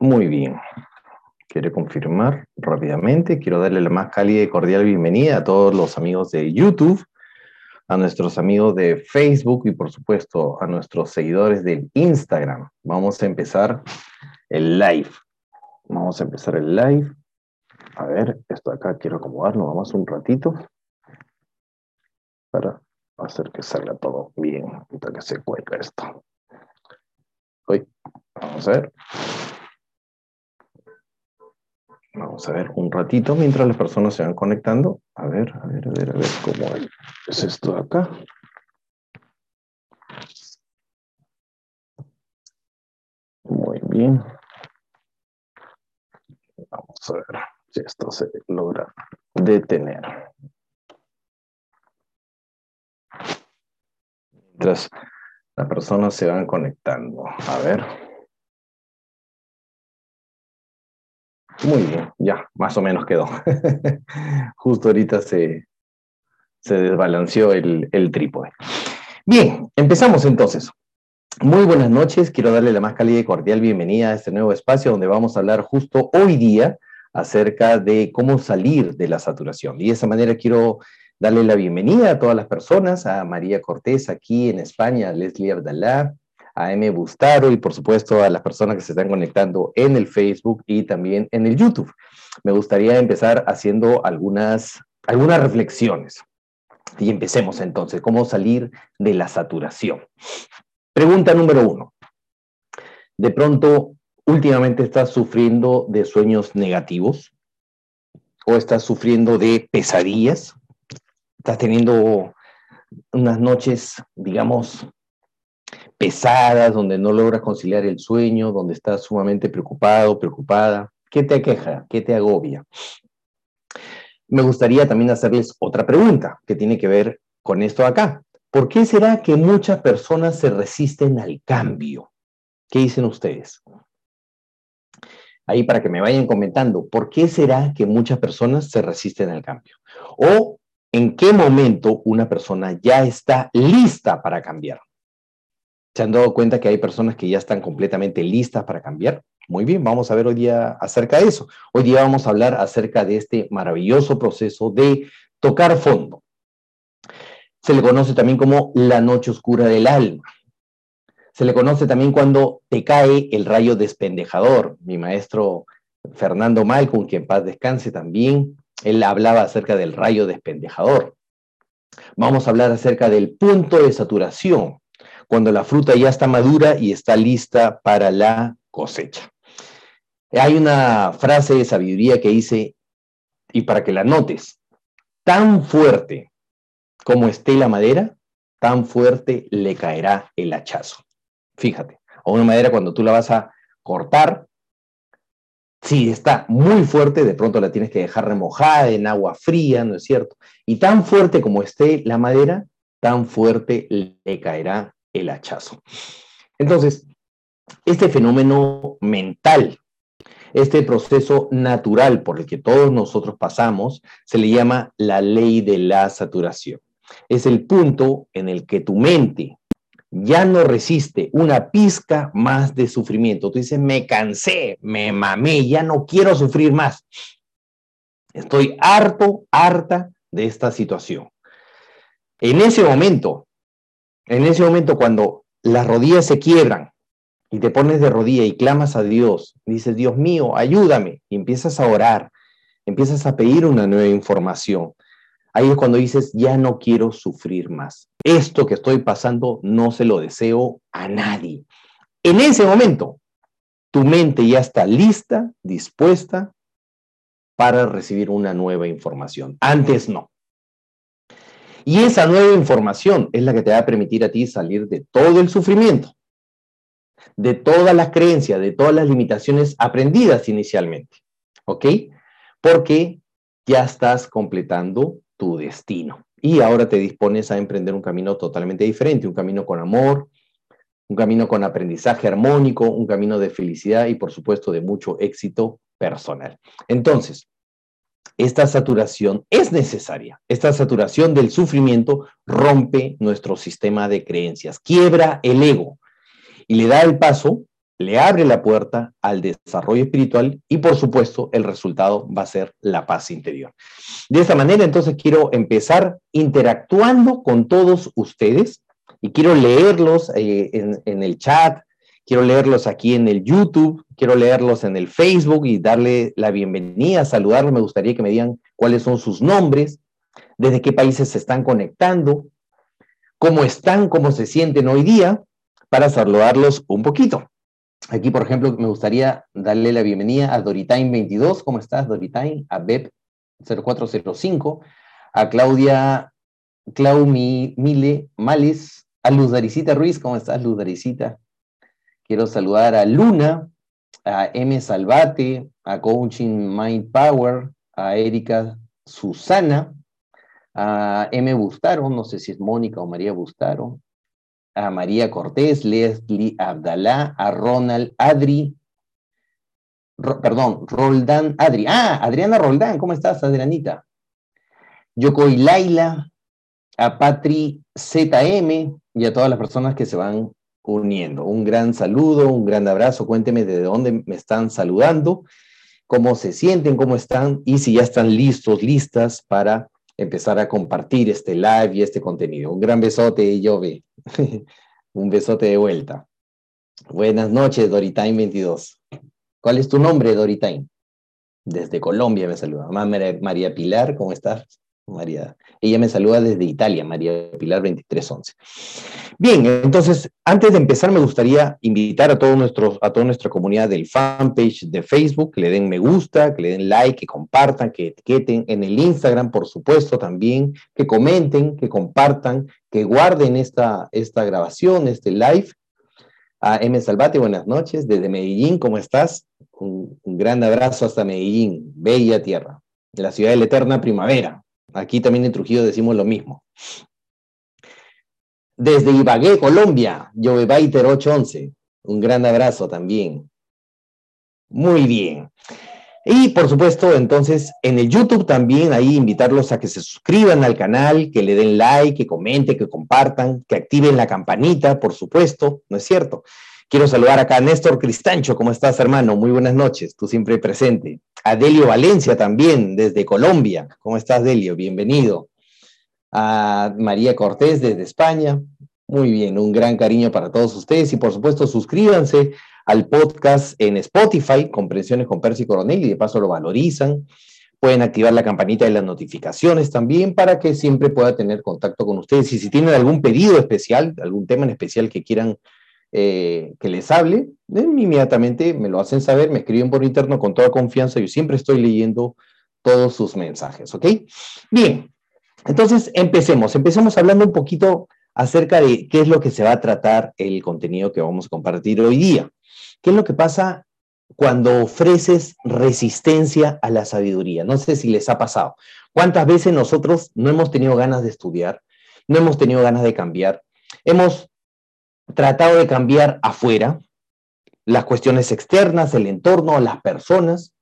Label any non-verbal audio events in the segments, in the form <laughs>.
Muy bien. Quiere confirmar rápidamente. Quiero darle la más cálida y cordial bienvenida a todos los amigos de YouTube, a nuestros amigos de Facebook y por supuesto a nuestros seguidores de Instagram. Vamos a empezar el live. Vamos a empezar el live. A ver, esto acá quiero acomodarlo, vamos un ratito para hacer que salga todo bien, para que se cuelga esto. Hoy, vamos a ver. Vamos a ver un ratito mientras las personas se van conectando. A ver, a ver, a ver, a ver cómo es esto de acá. Muy bien. Vamos a ver si esto se logra detener. Mientras las personas se van conectando. A ver. Muy bien, ya, más o menos quedó. <laughs> Justo ahorita se, se desbalanceó el, el trípode. Bien, empezamos entonces. Muy buenas noches, quiero darle la más cálida y cordial bienvenida a este nuevo espacio donde vamos a hablar justo hoy día acerca de cómo salir de la saturación. Y de esa manera quiero darle la bienvenida a todas las personas, a María Cortés aquí en España, a Leslie Abdalá, a M. Bustaro y por supuesto a las personas que se están conectando en el Facebook y también en el YouTube. Me gustaría empezar haciendo algunas, algunas reflexiones. Y empecemos entonces, ¿cómo salir de la saturación? Pregunta número uno. De pronto, últimamente estás sufriendo de sueños negativos o estás sufriendo de pesadillas, estás teniendo unas noches, digamos, pesadas, donde no logras conciliar el sueño, donde estás sumamente preocupado, preocupada. ¿Qué te aqueja? ¿Qué te agobia? Me gustaría también hacerles otra pregunta que tiene que ver con esto acá. ¿Por qué será que muchas personas se resisten al cambio? ¿Qué dicen ustedes? Ahí para que me vayan comentando, ¿por qué será que muchas personas se resisten al cambio? ¿O en qué momento una persona ya está lista para cambiar? ¿Se han dado cuenta que hay personas que ya están completamente listas para cambiar? Muy bien, vamos a ver hoy día acerca de eso. Hoy día vamos a hablar acerca de este maravilloso proceso de tocar fondo. Se le conoce también como la noche oscura del alma. Se le conoce también cuando te cae el rayo despendejador. Mi maestro Fernando Malcolm, que en paz descanse también, él hablaba acerca del rayo despendejador. Vamos a hablar acerca del punto de saturación cuando la fruta ya está madura y está lista para la cosecha. Hay una frase de sabiduría que dice, y para que la notes, tan fuerte como esté la madera, tan fuerte le caerá el hachazo. Fíjate, a una madera cuando tú la vas a cortar, si está muy fuerte, de pronto la tienes que dejar remojada en agua fría, ¿no es cierto? Y tan fuerte como esté la madera, tan fuerte le caerá el hachazo. Entonces, este fenómeno mental, este proceso natural por el que todos nosotros pasamos, se le llama la ley de la saturación. Es el punto en el que tu mente ya no resiste una pizca más de sufrimiento. Tú dices, me cansé, me mamé, ya no quiero sufrir más. Estoy harto, harta de esta situación. En ese momento, en ese momento cuando las rodillas se quiebran y te pones de rodilla y clamas a Dios, dices, Dios mío, ayúdame, y empiezas a orar, empiezas a pedir una nueva información. Ahí es cuando dices, ya no quiero sufrir más. Esto que estoy pasando no se lo deseo a nadie. En ese momento, tu mente ya está lista, dispuesta para recibir una nueva información. Antes no. Y esa nueva información es la que te va a permitir a ti salir de todo el sufrimiento, de todas las creencias, de todas las limitaciones aprendidas inicialmente. ¿Ok? Porque ya estás completando tu destino. Y ahora te dispones a emprender un camino totalmente diferente, un camino con amor, un camino con aprendizaje armónico, un camino de felicidad y por supuesto de mucho éxito personal. Entonces, esta saturación es necesaria. Esta saturación del sufrimiento rompe nuestro sistema de creencias, quiebra el ego y le da el paso le abre la puerta al desarrollo espiritual y por supuesto el resultado va a ser la paz interior. De esta manera entonces quiero empezar interactuando con todos ustedes y quiero leerlos eh, en, en el chat, quiero leerlos aquí en el YouTube, quiero leerlos en el Facebook y darle la bienvenida, saludarlos. Me gustaría que me digan cuáles son sus nombres, desde qué países se están conectando, cómo están, cómo se sienten hoy día, para saludarlos un poquito. Aquí, por ejemplo, me gustaría darle la bienvenida a Doritain22. ¿Cómo estás, Doritain? A Beb0405, a Claudia Claumi Mile Males, a Luz Daricita Ruiz. ¿Cómo estás, Luz Daricita? Quiero saludar a Luna, a M. Salvate, a Coaching Mind Power, a Erika Susana, a M. Bustaro, no sé si es Mónica o María Bustaro, a María Cortés, Leslie Abdalá, a Ronald Adri, perdón, Roldán Adri. Ah, Adriana Roldán, ¿cómo estás, Adrianita? Yoko y Laila, a Patri ZM y a todas las personas que se van uniendo. Un gran saludo, un gran abrazo. Cuénteme de dónde me están saludando, cómo se sienten, cómo están y si ya están listos, listas para empezar a compartir este live y este contenido. Un gran besote, Jove. <laughs> Un besote de vuelta. Buenas noches, Doritain 22. ¿Cuál es tu nombre, Doritain? Desde Colombia me saluda. María Pilar, ¿cómo estás? María. Ella me saluda desde Italia, María Pilar 2311. Bien, entonces, antes de empezar, me gustaría invitar a, todos nuestros, a toda nuestra comunidad del fanpage de Facebook, que le den me gusta, que le den like, que compartan, que etiqueten en el Instagram, por supuesto, también, que comenten, que compartan, que guarden esta, esta grabación, este live. A M. Salvate, buenas noches, desde Medellín, ¿cómo estás? Un, un gran abrazo hasta Medellín, bella tierra, la ciudad de la eterna primavera. Aquí también en Trujillo decimos lo mismo. Desde Ibagué, Colombia, Jovebaiter 811. Un gran abrazo también. Muy bien. Y por supuesto, entonces, en el YouTube también ahí invitarlos a que se suscriban al canal, que le den like, que comenten, que compartan, que activen la campanita, por supuesto, ¿no es cierto? Quiero saludar acá a Néstor Cristancho, ¿cómo estás, hermano? Muy buenas noches, tú siempre presente. A Delio Valencia también, desde Colombia. ¿Cómo estás, Delio? Bienvenido. A María Cortés, desde España. Muy bien, un gran cariño para todos ustedes y por supuesto suscríbanse al podcast en Spotify, Comprensiones con Percy Coronel, y de paso lo valorizan. Pueden activar la campanita de las notificaciones también para que siempre pueda tener contacto con ustedes. Y si tienen algún pedido especial, algún tema en especial que quieran eh, que les hable, inmediatamente me lo hacen saber, me escriben por interno con toda confianza, yo siempre estoy leyendo todos sus mensajes, ¿ok? Bien, entonces empecemos, empecemos hablando un poquito acerca de qué es lo que se va a tratar el contenido que vamos a compartir hoy día. ¿Qué es lo que pasa cuando ofreces resistencia a la sabiduría? No sé si les ha pasado. ¿Cuántas veces nosotros no hemos tenido ganas de estudiar, no hemos tenido ganas de cambiar, hemos tratado de cambiar afuera, las cuestiones externas, el entorno, las personas,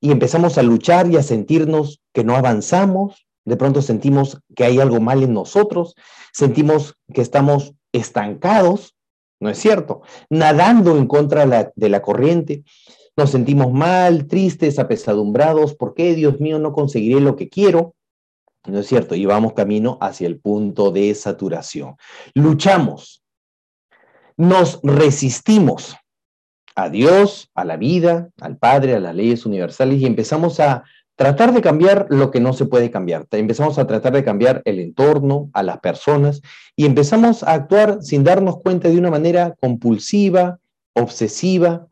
y empezamos a luchar y a sentirnos que no avanzamos, de pronto sentimos que hay algo mal en nosotros, sentimos que estamos estancados, ¿no es cierto? Nadando en contra de la, corriente, nos sentimos mal, tristes, apesadumbrados, ¿por qué, Dios mío, no conseguiré lo que quiero? ¿No es cierto? Y vamos camino hacia el punto de saturación. Luchamos, nos resistimos a Dios, a la vida, al Padre, a las leyes universales y empezamos a tratar de cambiar lo que no se puede cambiar. Empezamos a tratar de cambiar el entorno, a las personas y empezamos a actuar sin darnos cuenta de una manera compulsiva, obsesiva,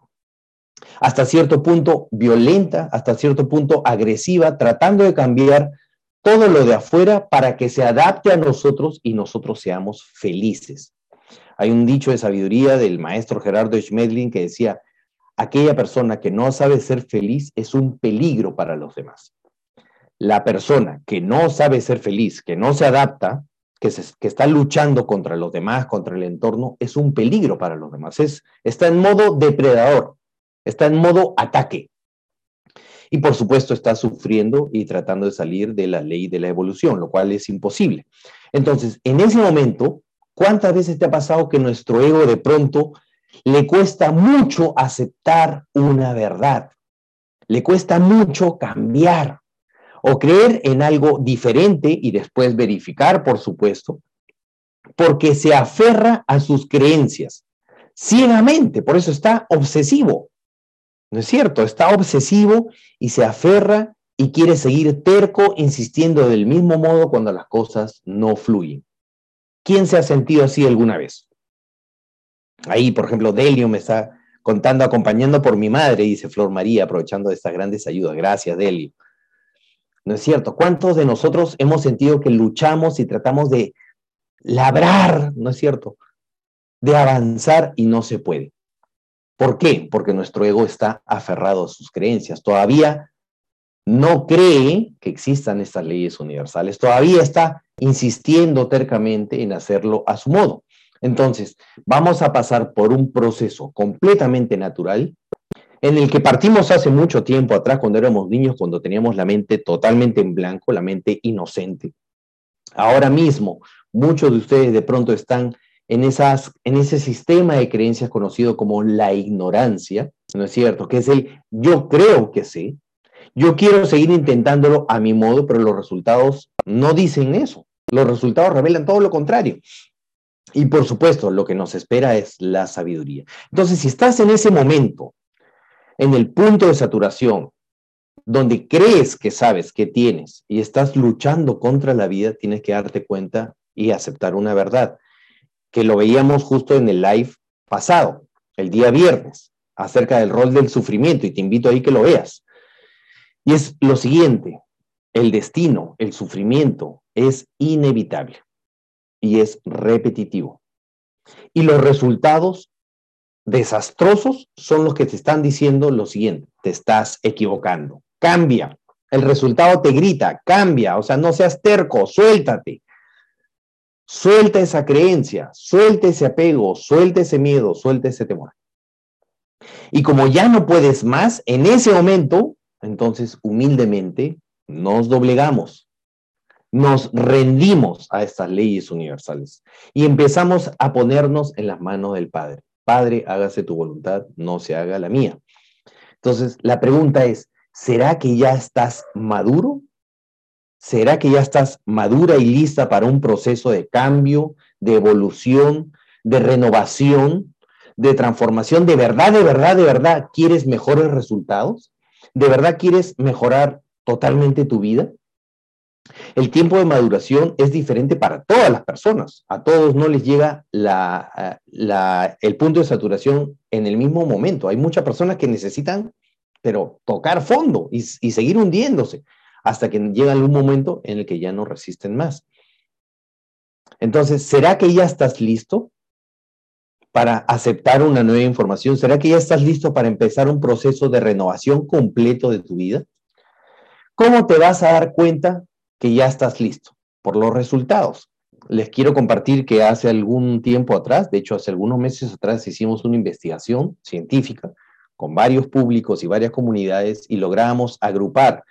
hasta cierto punto violenta, hasta cierto punto agresiva, tratando de cambiar todo lo de afuera para que se adapte a nosotros y nosotros seamos felices. Hay un dicho de sabiduría del maestro Gerardo Schmedlin que decía, aquella persona que no sabe ser feliz es un peligro para los demás. La persona que no sabe ser feliz, que no se adapta, que, que está luchando contra los demás, contra el entorno, es un peligro para los demás. Es, está en modo depredador, está en modo ataque. Y por supuesto está sufriendo y tratando de salir de la ley de la evolución, lo cual es imposible. Entonces, en ese momento, ¿Cuántas veces te ha pasado que nuestro ego de pronto le cuesta mucho aceptar una verdad, le cuesta mucho cambiar o creer en algo diferente y después verificar, por supuesto, porque se aferra a sus creencias ciegamente, por eso está obsesivo. ¿No es cierto? Está obsesivo y se aferra y quiere seguir terco, insistiendo del mismo modo cuando las cosas no fluyen. ¿Quién se ha sentido así alguna vez? Ahí, por ejemplo, Delio me está contando, acompañando por mi madre, dice Flor María, aprovechando de estas grandes ayudas. Gracias, Delio. ¿No es cierto? ¿Cuántos de nosotros hemos sentido que luchamos y tratamos de labrar, ¿no es cierto? De avanzar y no se puede. ¿Por qué? Porque nuestro ego está aferrado a sus creencias. Todavía no cree que existan estas leyes universales. Todavía está insistiendo tercamente en hacerlo a su modo. Entonces, vamos a pasar por un proceso completamente natural en el que partimos hace mucho tiempo atrás, cuando éramos niños, cuando teníamos la mente totalmente en blanco, la mente inocente. Ahora mismo, muchos de ustedes de pronto están en, esas, en ese sistema de creencias conocido como la ignorancia, ¿no es cierto? Que es el yo creo que sé, yo quiero seguir intentándolo a mi modo, pero los resultados no dicen eso. Los resultados revelan todo lo contrario. Y por supuesto, lo que nos espera es la sabiduría. Entonces, si estás en ese momento, en el punto de saturación, donde crees que sabes que tienes y estás luchando contra la vida, tienes que darte cuenta y aceptar una verdad, que lo veíamos justo en el live pasado, el día viernes, acerca del rol del sufrimiento, y te invito ahí que lo veas. Y es lo siguiente, el destino, el sufrimiento es inevitable y es repetitivo. Y los resultados desastrosos son los que te están diciendo lo siguiente, te estás equivocando, cambia. El resultado te grita, cambia, o sea, no seas terco, suéltate. Suelta esa creencia, suelta ese apego, suelta ese miedo, suelta ese temor. Y como ya no puedes más, en ese momento, entonces humildemente nos doblegamos, nos rendimos a estas leyes universales y empezamos a ponernos en las manos del Padre. Padre, hágase tu voluntad, no se haga la mía. Entonces, la pregunta es, ¿será que ya estás maduro? ¿Será que ya estás madura y lista para un proceso de cambio, de evolución, de renovación, de transformación? ¿De verdad, de verdad, de verdad quieres mejores resultados? ¿De verdad quieres mejorar totalmente tu vida? El tiempo de maduración es diferente para todas las personas. A todos no les llega el punto de saturación en el mismo momento. Hay muchas personas que necesitan, pero tocar fondo y, y seguir hundiéndose hasta que llega un momento en el que ya no resisten más. Entonces, ¿será que ya estás listo para aceptar una nueva información? ¿Será que ya estás listo para empezar un proceso de renovación completo de tu vida? ¿Cómo te vas a dar cuenta que ya estás listo? Por los resultados. Les quiero compartir que hace algún tiempo atrás, de hecho hace algunos meses atrás, hicimos una investigación científica con varios públicos y varias comunidades y logramos agrupar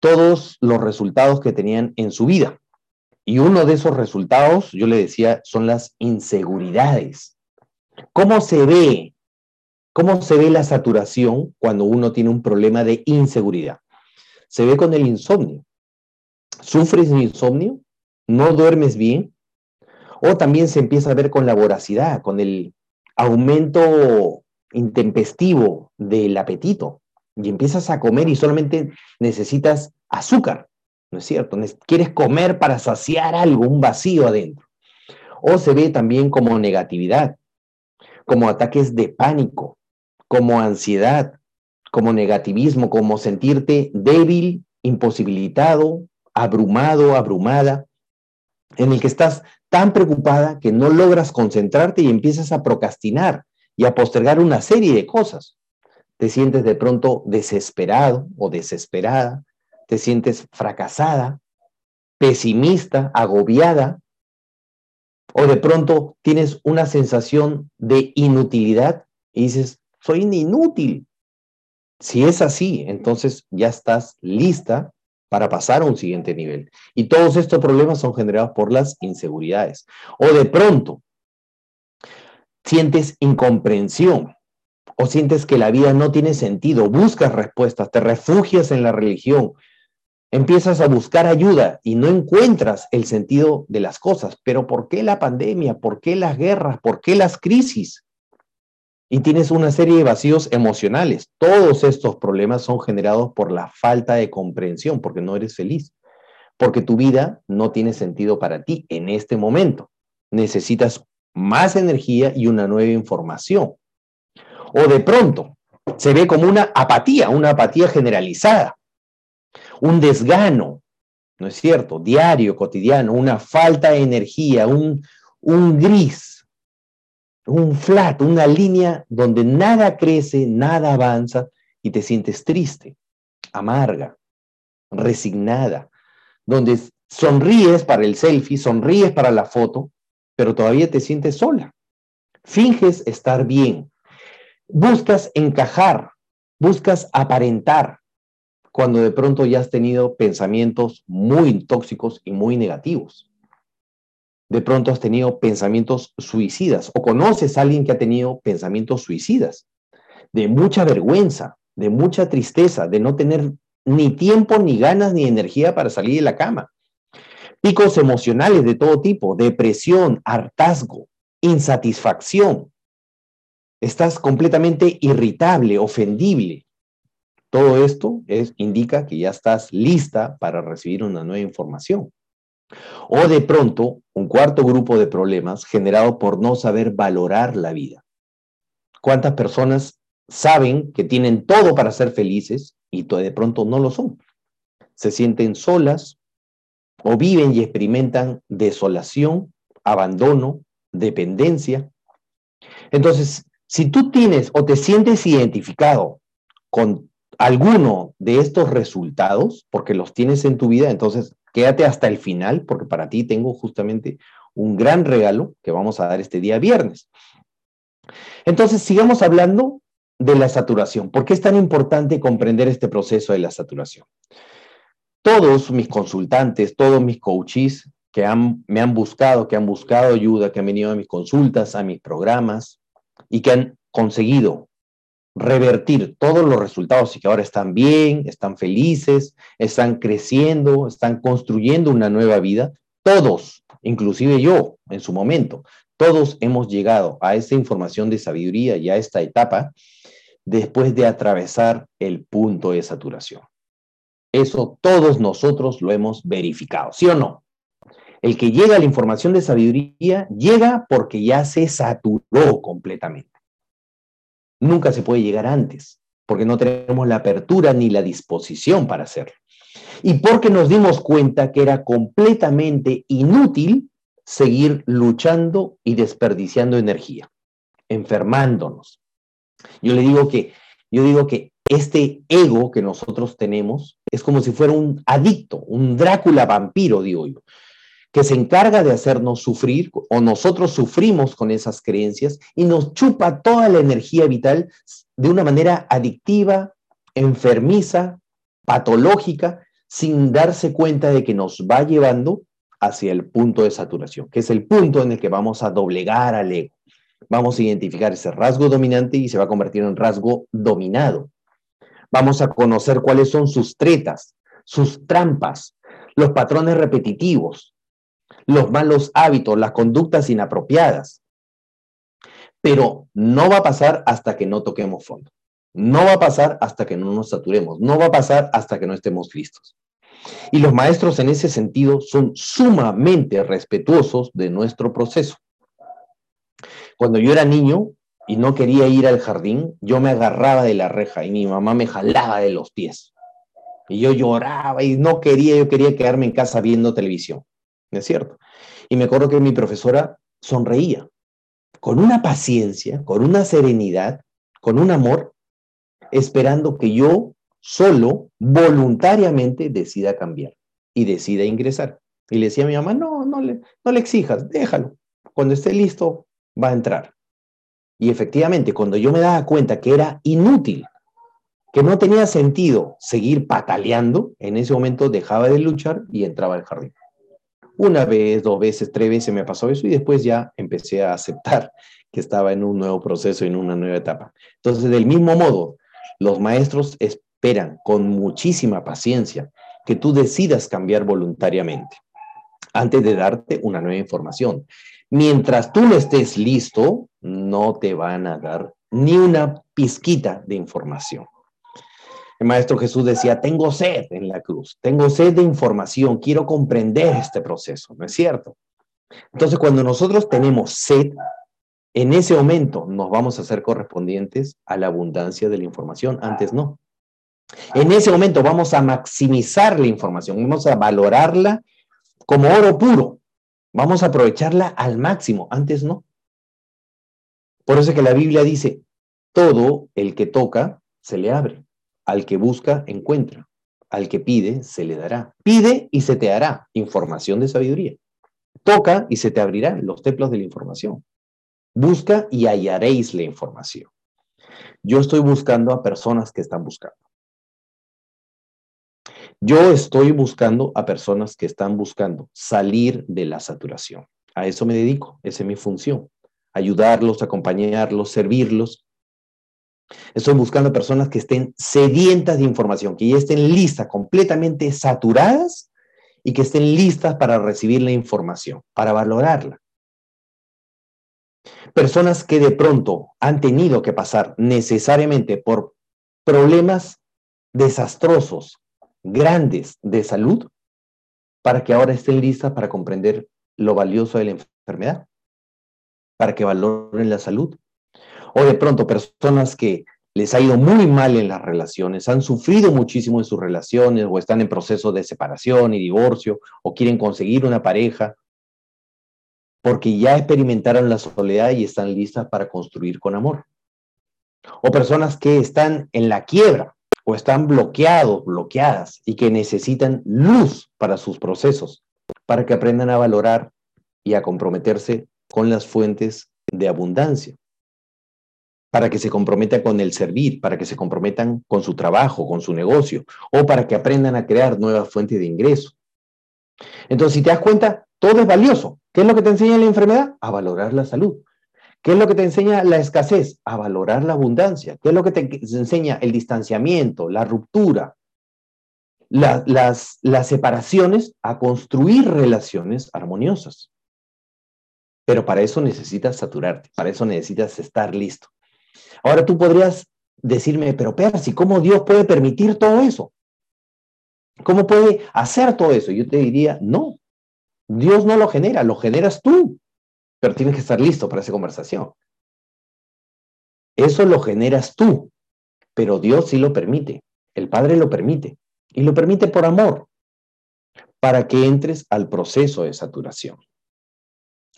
todos los resultados que tenían en su vida. Y uno de esos resultados, yo le decía, son las inseguridades. ¿Cómo se ve? ¿Cómo se ve la saturación cuando uno tiene un problema de inseguridad? Se ve con el insomnio. ¿Sufres de insomnio? ¿No duermes bien? O también se empieza a ver con la voracidad, con el aumento intempestivo del apetito y empiezas a comer y solamente necesitas azúcar, ¿no es cierto? Quieres comer para saciar algo, un vacío adentro. O se ve también como negatividad, como ataques de pánico, como ansiedad, como negativismo, como sentirte débil, imposibilitado, abrumado, abrumada, en el que estás tan preocupada que no logras concentrarte y empiezas a procrastinar y a postergar una serie de cosas. Te sientes de pronto desesperado o desesperada, te sientes fracasada, pesimista, agobiada, o de pronto tienes una sensación de inutilidad y dices, soy inútil. Si es así, entonces ya estás lista para pasar a un siguiente nivel. Y todos estos problemas son generados por las inseguridades. O de pronto sientes incomprensión o sientes que la vida no tiene sentido, buscas respuestas, te refugias en la religión, empiezas a buscar ayuda y no encuentras el sentido de las cosas. Pero ¿por qué la pandemia? ¿Por qué las guerras? ¿Por qué las crisis? Y tienes una serie de vacíos emocionales. Todos estos problemas son generados por la falta de comprensión, porque no eres feliz, porque tu vida no tiene sentido para ti en este momento. Necesitas más energía y una nueva información. O de pronto se ve como una apatía, una apatía generalizada un desgano, ¿no es cierto? Diario, cotidiano, una falta de energía, un, un gris, un flat, una línea donde nada crece, nada avanza y te sientes triste, amarga, resignada, donde sonríes para el selfie, sonríes para la foto, pero todavía te sientes sola. Finges estar bien. Buscas encajar, buscas aparentar, cuando de pronto ya has tenido pensamientos muy tóxicos y muy negativos. De pronto has tenido pensamientos suicidas o conoces a alguien que ha tenido pensamientos suicidas, de mucha vergüenza, de mucha tristeza, de no tener ni tiempo, ni ganas, ni energía para salir de la cama. Picos emocionales de todo tipo, depresión, hartazgo, insatisfacción. Estás completamente irritable, ofendible. Todo esto es, indica que ya estás lista para recibir una nueva información. O de pronto, un cuarto grupo de problemas generado por no saber valorar la vida. ¿Cuántas personas saben que tienen todo para ser felices y de pronto no lo son? Se sienten solas o viven y experimentan desolación, abandono, dependencia. Entonces, si tú tienes o te sientes identificado con alguno de estos resultados, porque los tienes en tu vida, entonces quédate hasta el final, porque para ti tengo justamente un gran regalo que vamos a dar este día viernes. Entonces, sigamos hablando de la saturación. ¿Por qué es tan importante comprender este proceso de la saturación? Todos mis consultantes, todos mis coaches que me han buscado, que han buscado ayuda, que han venido a mis consultas, a mis programas y que han conseguido revertir todos los resultados y que ahora están bien, están felices, están creciendo, están construyendo una nueva vida, todos, inclusive yo en su momento, todos hemos llegado a esa información de sabiduría y a esta etapa después de atravesar el punto de saturación. Eso todos nosotros lo hemos verificado, ¿sí o no? El que llega a la información de sabiduría llega porque ya se saturó completamente nunca se puede llegar antes, porque no tenemos la apertura ni la disposición para hacerlo. Y porque nos dimos cuenta que era completamente inútil seguir luchando y desperdiciando energía, enfermándonos. Yo le digo que, yo digo que este ego que nosotros tenemos es como si fuera un adicto, un Drácula vampiro, digo yo que se encarga de hacernos sufrir o nosotros sufrimos con esas creencias y nos chupa toda la energía vital de una manera adictiva, enfermiza, patológica, sin darse cuenta de que nos va llevando hacia el punto de saturación, que es el punto en el que vamos a doblegar al ego. Vamos a identificar ese rasgo dominante y se va a convertir en rasgo dominado. Vamos a conocer cuáles son sus tretas, sus trampas, los patrones repetitivos, los malos hábitos, las conductas inapropiadas. Pero no va a pasar hasta que no toquemos fondo. No va a pasar hasta que no nos saturemos. No va a pasar hasta que no estemos listos. Y los maestros en ese sentido son sumamente respetuosos de nuestro proceso. Cuando yo era niño y no quería ir al jardín, yo me agarraba de la reja y mi mamá me jalaba de los pies. Y yo lloraba y no quería, yo quería quedarme en casa viendo televisión. ¿No es cierto? Y me acuerdo que mi profesora sonreía con una paciencia, con una serenidad, con un amor, esperando que yo solo, voluntariamente, decida cambiar y decida ingresar. Y le decía a mi mamá, no, no le, no le exijas, déjalo. Cuando esté listo, va a entrar. Y efectivamente, cuando yo me daba cuenta que era inútil, que no tenía sentido seguir pataleando, en ese momento dejaba de luchar y entraba al jardín. Una vez, dos veces, tres veces me pasó eso y después ya empecé a aceptar que estaba en un nuevo proceso, en una nueva etapa. Entonces, del mismo modo, los maestros esperan con muchísima paciencia que tú decidas cambiar voluntariamente antes de darte una nueva información. Mientras tú no estés listo, no te van a dar ni una pizquita de información. El Maestro Jesús decía, tengo sed en la cruz, tengo sed de información, quiero comprender este proceso, ¿no es cierto? Entonces, cuando nosotros tenemos sed, en ese momento nos vamos a hacer correspondientes a la abundancia de la información, antes no. En ese momento vamos a maximizar la información, vamos a valorarla como oro puro, vamos a aprovecharla al máximo, antes no. Por eso es que la Biblia dice, todo el que toca se le abre. Al que busca, encuentra. Al que pide, se le dará. Pide y se te hará información de sabiduría. Toca y se te abrirán los templos de la información. Busca y hallaréis la información. Yo estoy buscando a personas que están buscando. Yo estoy buscando a personas que están buscando salir de la saturación. A eso me dedico, esa es mi función. Ayudarlos, acompañarlos, servirlos Estoy buscando personas que estén sedientas de información, que ya estén listas, completamente saturadas y que estén listas para recibir la información, para valorarla. Personas que de pronto han tenido que pasar necesariamente por problemas desastrosos, grandes de salud, para que ahora estén listas para comprender lo valioso de la enfermedad, para que valoren la salud, o de pronto personas que les ha ido muy mal en las relaciones, han sufrido muchísimo en sus relaciones o están en proceso de separación y divorcio o quieren conseguir una pareja porque ya experimentaron la soledad y están listas para construir con amor. O personas que están en la quiebra o están bloqueados, bloqueadas y que necesitan luz para sus procesos, para que aprendan a valorar y a comprometerse con las fuentes de abundancia para que se comprometan con el servir, para que se comprometan con su trabajo, con su negocio, o para que aprendan a crear nuevas fuentes de ingreso. Entonces, si te das cuenta, todo es valioso. ¿Qué es lo que te enseña la enfermedad? A valorar la salud. ¿Qué es lo que te enseña la escasez? A valorar la abundancia. ¿Qué es lo que te enseña el distanciamiento, la ruptura, las, las separaciones? A construir relaciones armoniosas. Pero para eso necesitas saturarte, para eso necesitas estar listo. Ahora tú podrías decirme, pero Percy, ¿cómo Dios puede permitir todo eso? ¿Cómo puede hacer todo eso? Yo te diría, no, Dios no lo genera, lo generas tú, pero tienes que estar listo para esa conversación. Eso lo generas tú, pero Dios sí lo permite, el Padre lo permite, y lo permite por amor, para que entres al proceso de saturación.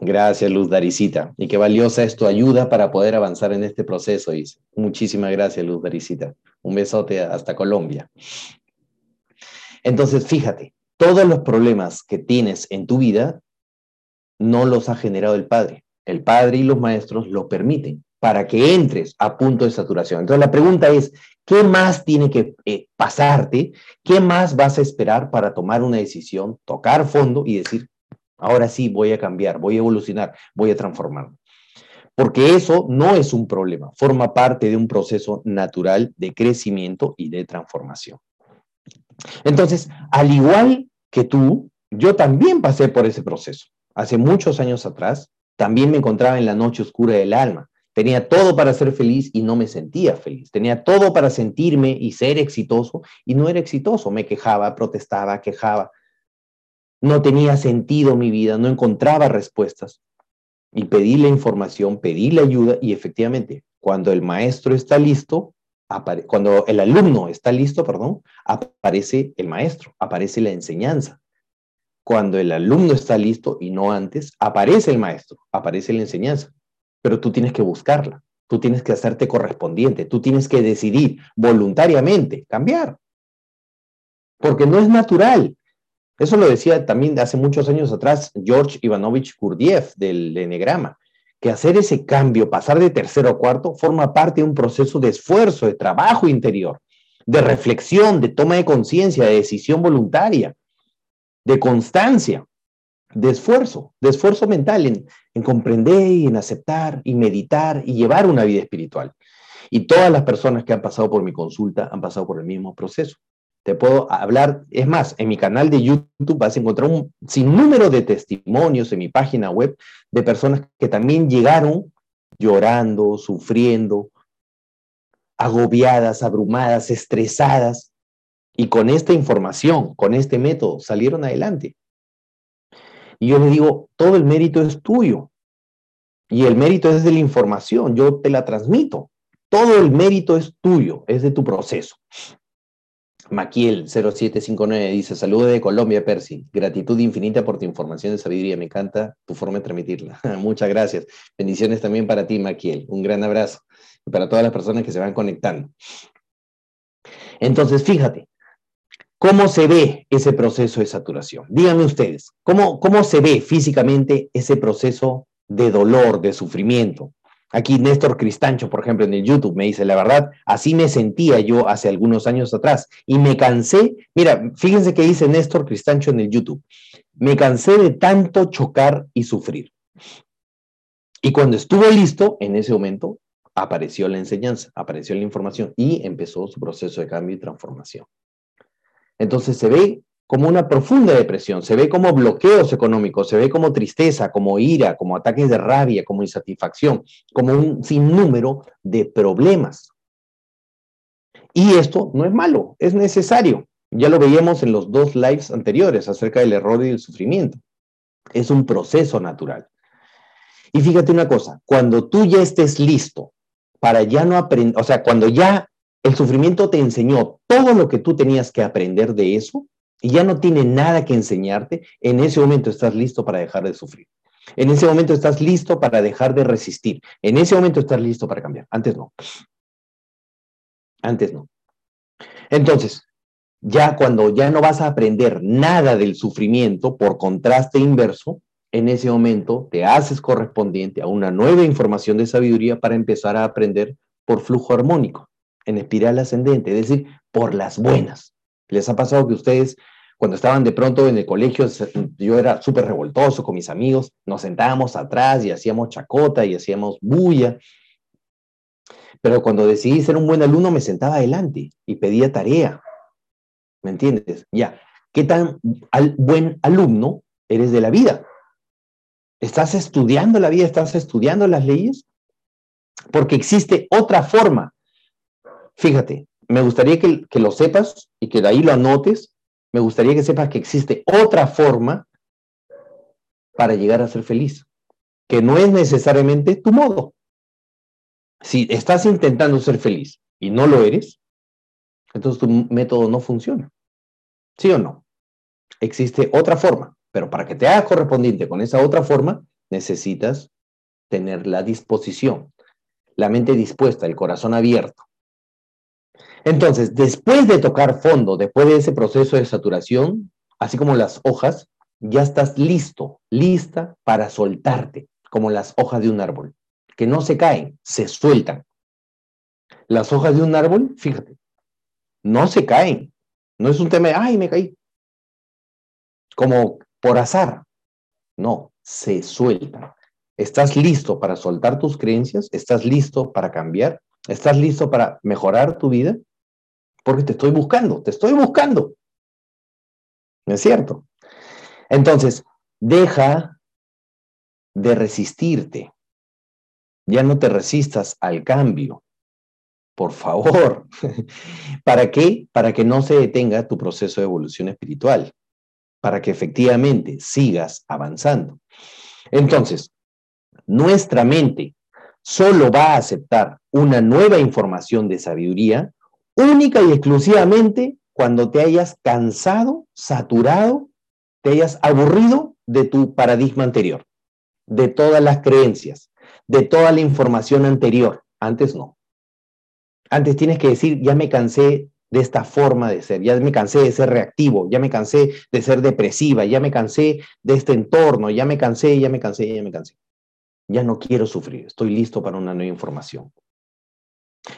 Gracias, Luz Daricita. Y qué valiosa es tu ayuda para poder avanzar en este proceso, dice. Muchísimas gracias, Luz Daricita. Un besote hasta Colombia. Entonces, fíjate, todos los problemas que tienes en tu vida no los ha generado el Padre. El Padre y los maestros lo permiten para que entres a punto de saturación. Entonces, la pregunta es, ¿qué más tiene que eh, pasarte? ¿Qué más vas a esperar para tomar una decisión, tocar fondo y decir, Ahora sí voy a cambiar, voy a evolucionar, voy a transformarme. Porque eso no es un problema, forma parte de un proceso natural de crecimiento y de transformación. Entonces, al igual que tú, yo también pasé por ese proceso. Hace muchos años atrás, también me encontraba en la noche oscura del alma. Tenía todo para ser feliz y no me sentía feliz. Tenía todo para sentirme y ser exitoso y no era exitoso. Me quejaba, protestaba, quejaba no tenía sentido mi vida, no encontraba respuestas. Y pedí la información, pedí la ayuda y efectivamente, cuando el maestro está listo, cuando el alumno está listo, perdón, aparece el maestro, aparece la enseñanza. Cuando el alumno está listo y no antes, aparece el maestro, aparece la enseñanza. Pero tú tienes que buscarla, tú tienes que hacerte correspondiente, tú tienes que decidir voluntariamente cambiar. Porque no es natural. Eso lo decía también hace muchos años atrás George Ivanovich Gurdjieff del Enegrama, que hacer ese cambio, pasar de tercero a cuarto, forma parte de un proceso de esfuerzo, de trabajo interior, de reflexión, de toma de conciencia, de decisión voluntaria, de constancia. de esfuerzo, de esfuerzo mental en, en comprender y en aceptar y meditar y llevar una vida espiritual. Y todas las personas que han pasado por mi consulta han pasado por el mismo proceso. Te puedo hablar, es más, en mi canal de YouTube vas a encontrar un sinnúmero de testimonios en mi página web de personas que también llegaron llorando, sufriendo, agobiadas, abrumadas, estresadas, y con esta información, con este método, salieron adelante. Y yo le digo, todo el mérito es tuyo. Y el mérito es de la información, yo te la transmito. Todo el mérito es tuyo, es de tu proceso. Maquiel 0759 dice, saludos de Colombia, Percy. Gratitud infinita por tu información de sabiduría. Me encanta tu forma de transmitirla. <laughs> Muchas gracias. Bendiciones también para ti, Maquiel. Un gran abrazo. Y para todas las personas que se van conectando. Entonces, fíjate, ¿cómo se ve ese proceso de saturación? Díganme ustedes, ¿cómo, cómo se ve físicamente ese proceso de dolor, de sufrimiento? Aquí Néstor Cristancho, por ejemplo, en el YouTube me dice, la verdad, así me sentía yo hace algunos años atrás y me cansé, mira, fíjense que dice Néstor Cristancho en el YouTube, me cansé de tanto chocar y sufrir. Y cuando estuvo listo, en ese momento, apareció la enseñanza, apareció la información y empezó su proceso de cambio y transformación. Entonces se ve como una profunda depresión, se ve como bloqueos económicos, se ve como tristeza, como ira, como ataques de rabia, como insatisfacción, como un sinnúmero de problemas. Y esto no es malo, es necesario. Ya lo veíamos en los dos lives anteriores acerca del error y el sufrimiento. Es un proceso natural. Y fíjate una cosa, cuando tú ya estés listo para ya no aprender, o sea, cuando ya el sufrimiento te enseñó todo lo que tú tenías que aprender de eso, y ya no tiene nada que enseñarte, en ese momento estás listo para dejar de sufrir. En ese momento estás listo para dejar de resistir. En ese momento estás listo para cambiar. Antes no. Antes no. Entonces, ya cuando ya no vas a aprender nada del sufrimiento por contraste inverso, en ese momento te haces correspondiente a una nueva información de sabiduría para empezar a aprender por flujo armónico, en espiral ascendente, es decir, por las buenas. ¿Les ha pasado que ustedes cuando estaban de pronto en el colegio, yo era súper revoltoso con mis amigos, nos sentábamos atrás y hacíamos chacota y hacíamos bulla. Pero cuando decidí ser un buen alumno, me sentaba adelante y pedía tarea. ¿Me entiendes? Ya, ¿qué tan buen alumno eres de la vida? ¿Estás estudiando la vida? ¿Estás estudiando las leyes? Porque existe otra forma. Fíjate, me gustaría que, que lo sepas y que de ahí lo anotes me gustaría que sepas que existe otra forma para llegar a ser feliz, que no es necesariamente tu modo. Si estás intentando ser feliz y no lo eres, entonces tu método no funciona. ¿Sí o no? Existe otra forma, pero para que te hagas correspondiente con esa otra forma, necesitas tener la disposición, la mente dispuesta, el corazón abierto. Entonces, después de tocar fondo, después de ese proceso de saturación, así como las hojas, ya estás listo, lista para soltarte, como las hojas de un árbol, que no se caen, se sueltan. Las hojas de un árbol, fíjate, no se caen. No es un tema de, ay, me caí. Como por azar. No, se sueltan. ¿Estás listo para soltar tus creencias? ¿Estás listo para cambiar? ¿Estás listo para mejorar tu vida? Porque te estoy buscando, te estoy buscando. ¿No es cierto? Entonces, deja de resistirte. Ya no te resistas al cambio. Por favor. <laughs> ¿Para qué? Para que no se detenga tu proceso de evolución espiritual. Para que efectivamente sigas avanzando. Entonces, nuestra mente solo va a aceptar una nueva información de sabiduría única y exclusivamente cuando te hayas cansado, saturado, te hayas aburrido de tu paradigma anterior, de todas las creencias, de toda la información anterior. Antes no. Antes tienes que decir, ya me cansé de esta forma de ser, ya me cansé de ser reactivo, ya me cansé de ser depresiva, ya me cansé de este entorno, ya me cansé, ya me cansé, ya me cansé. Ya no quiero sufrir, estoy listo para una nueva información.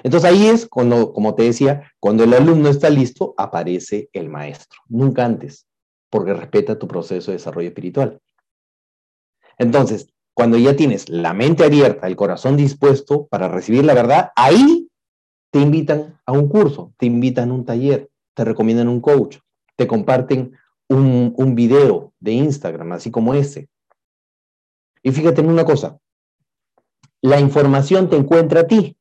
Entonces ahí es cuando, como te decía, cuando el alumno está listo, aparece el maestro, nunca antes, porque respeta tu proceso de desarrollo espiritual. Entonces, cuando ya tienes la mente abierta, el corazón dispuesto para recibir la verdad, ahí te invitan a un curso, te invitan a un taller, te recomiendan un coach, te comparten un, un video de Instagram, así como ese. Y fíjate en una cosa, la información te encuentra a ti.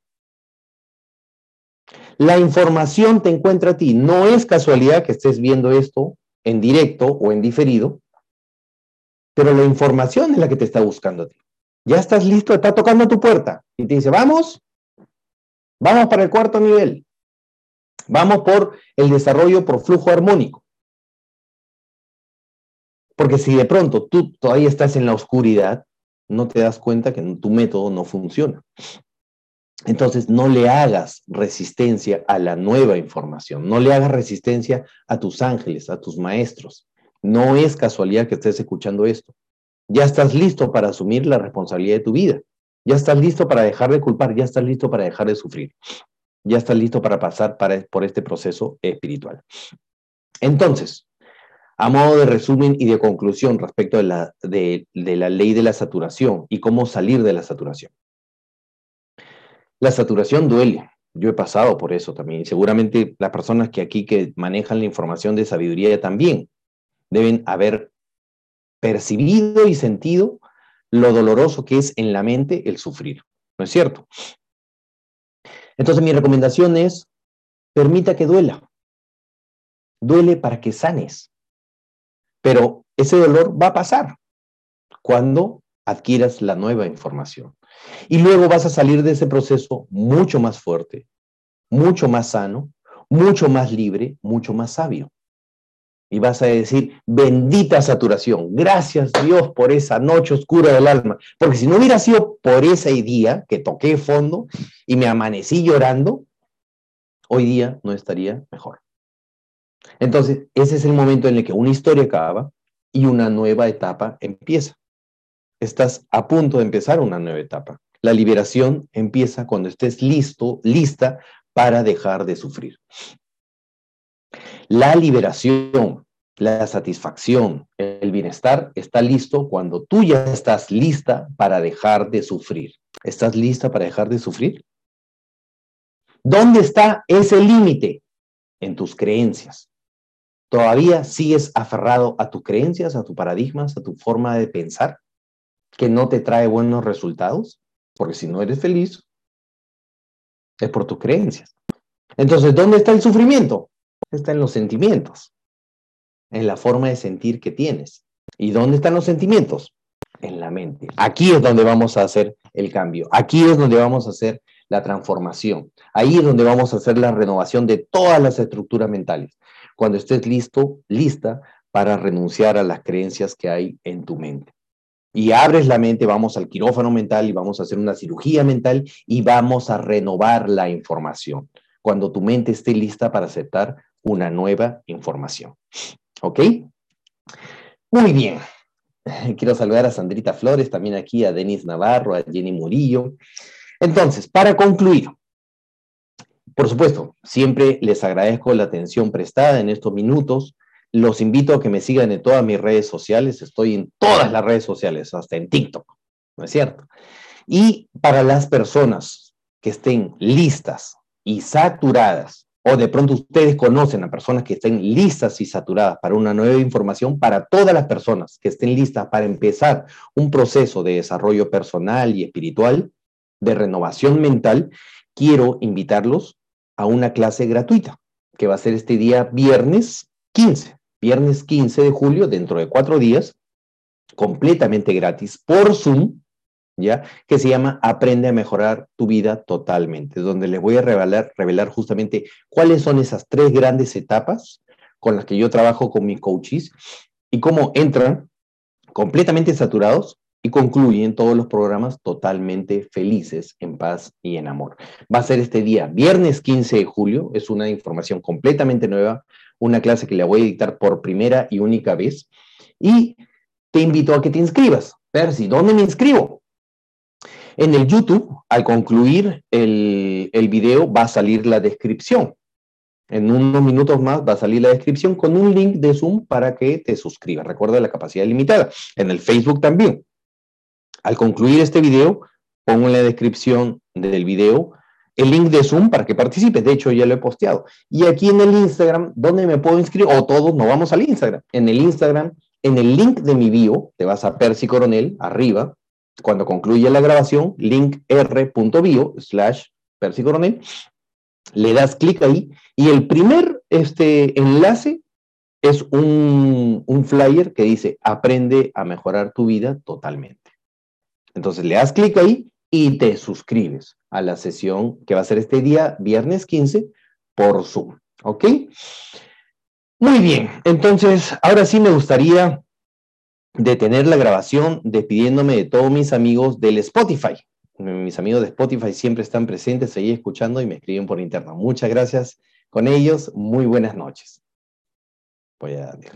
La información te encuentra a ti. No es casualidad que estés viendo esto en directo o en diferido, pero la información es la que te está buscando a ti. Ya estás listo, está tocando tu puerta y te dice, vamos, vamos para el cuarto nivel. Vamos por el desarrollo por flujo armónico. Porque si de pronto tú todavía estás en la oscuridad, no te das cuenta que tu método no funciona. Entonces, no le hagas resistencia a la nueva información, no le hagas resistencia a tus ángeles, a tus maestros. No es casualidad que estés escuchando esto. Ya estás listo para asumir la responsabilidad de tu vida. Ya estás listo para dejar de culpar, ya estás listo para dejar de sufrir. Ya estás listo para pasar por este proceso espiritual. Entonces, a modo de resumen y de conclusión respecto de la, de la ley de la saturación y cómo salir de la saturación. La saturación duele. Yo he pasado por eso también. seguramente las personas que aquí que manejan la información de sabiduría también deben haber percibido y sentido lo doloroso que es en la mente el sufrir. ¿No es cierto? Entonces mi recomendación es, permita que duela. Duele para que sanes. Pero ese dolor va a pasar cuando adquieras la nueva información. Y luego vas a salir de ese proceso mucho más fuerte, mucho más sano, mucho más libre, mucho más sabio. Y vas a decir, bendita saturación, gracias Dios por esa noche oscura del alma. Porque si no hubiera sido por ese día que toqué fondo y me amanecí llorando, hoy día no estaría mejor. Entonces, ese es el momento en el que una historia acaba y una nueva etapa empieza. Estás a punto de empezar una nueva etapa. La liberación empieza cuando estés listo, lista para dejar de sufrir. La liberación, la satisfacción, el bienestar está listo cuando tú ya estás lista para dejar de sufrir. ¿Estás lista para dejar de sufrir? ¿Dónde está ese límite? En tus creencias. ¿Todavía sigues aferrado a tus creencias, a tus paradigmas, a tu forma de pensar que no te trae buenos resultados? Porque si no eres feliz, es por tus creencias. Entonces, ¿dónde está el sufrimiento? Está en los sentimientos, en la forma de sentir que tienes. ¿Y dónde están los sentimientos? En la mente. Aquí es donde vamos a hacer el cambio. Aquí es donde vamos a hacer la transformación. Ahí es donde vamos a hacer la renovación de todas las estructuras mentales cuando estés listo, lista para renunciar a las creencias que hay en tu mente. Y abres la mente, vamos al quirófano mental y vamos a hacer una cirugía mental y vamos a renovar la información cuando tu mente esté lista para aceptar una nueva información. ¿Ok? Muy bien. <laughs> Quiero saludar a Sandrita Flores, también aquí a Denis Navarro, a Jenny Murillo. Entonces, para concluir, por supuesto, siempre les agradezco la atención prestada en estos minutos. Los invito a que me sigan en todas mis redes sociales. Estoy en todas las redes sociales, hasta en TikTok, ¿no es cierto? Y para las personas que estén listas y saturadas, o de pronto ustedes conocen a personas que estén listas y saturadas para una nueva información, para todas las personas que estén listas para empezar un proceso de desarrollo personal y espiritual, de renovación mental, quiero invitarlos a una clase gratuita, que va a ser este día viernes 15, viernes 15 de julio, dentro de cuatro días, completamente gratis por Zoom, ¿ya? Que se llama Aprende a mejorar tu vida totalmente, donde les voy a revelar, revelar justamente cuáles son esas tres grandes etapas con las que yo trabajo con mis coaches y cómo entran completamente saturados y concluyen todos los programas totalmente felices, en paz y en amor. Va a ser este día, viernes 15 de julio, es una información completamente nueva, una clase que la voy a dictar por primera y única vez, y te invito a que te inscribas. Percy, ¿dónde me inscribo? En el YouTube, al concluir el, el video, va a salir la descripción. En unos minutos más va a salir la descripción con un link de Zoom para que te suscribas. Recuerda la capacidad limitada. En el Facebook también Al concluir este video, pongo en la descripción del video el link de Zoom para que participes. De hecho, ya lo he posteado. Y aquí en el Instagram, donde me puedo inscribir, o todos nos vamos al Instagram. En el Instagram, en el link de mi bio, te vas a Percy Coronel, arriba, cuando concluye la grabación, link r.bio slash Percy Coronel, le das clic ahí y el primer este, enlace es un, un flyer que dice aprende a mejorar tu vida totalmente. Entonces le das clic ahí y te suscribes a la sesión que va a ser este día, viernes 15, por Zoom. ¿Ok? Muy bien, entonces ahora sí me gustaría detener la grabación despidiéndome de todos mis amigos del Spotify. Mis amigos de Spotify siempre están presentes ahí escuchando y me escriben por interno. Muchas gracias con ellos. Muy buenas noches. Voy a dejar.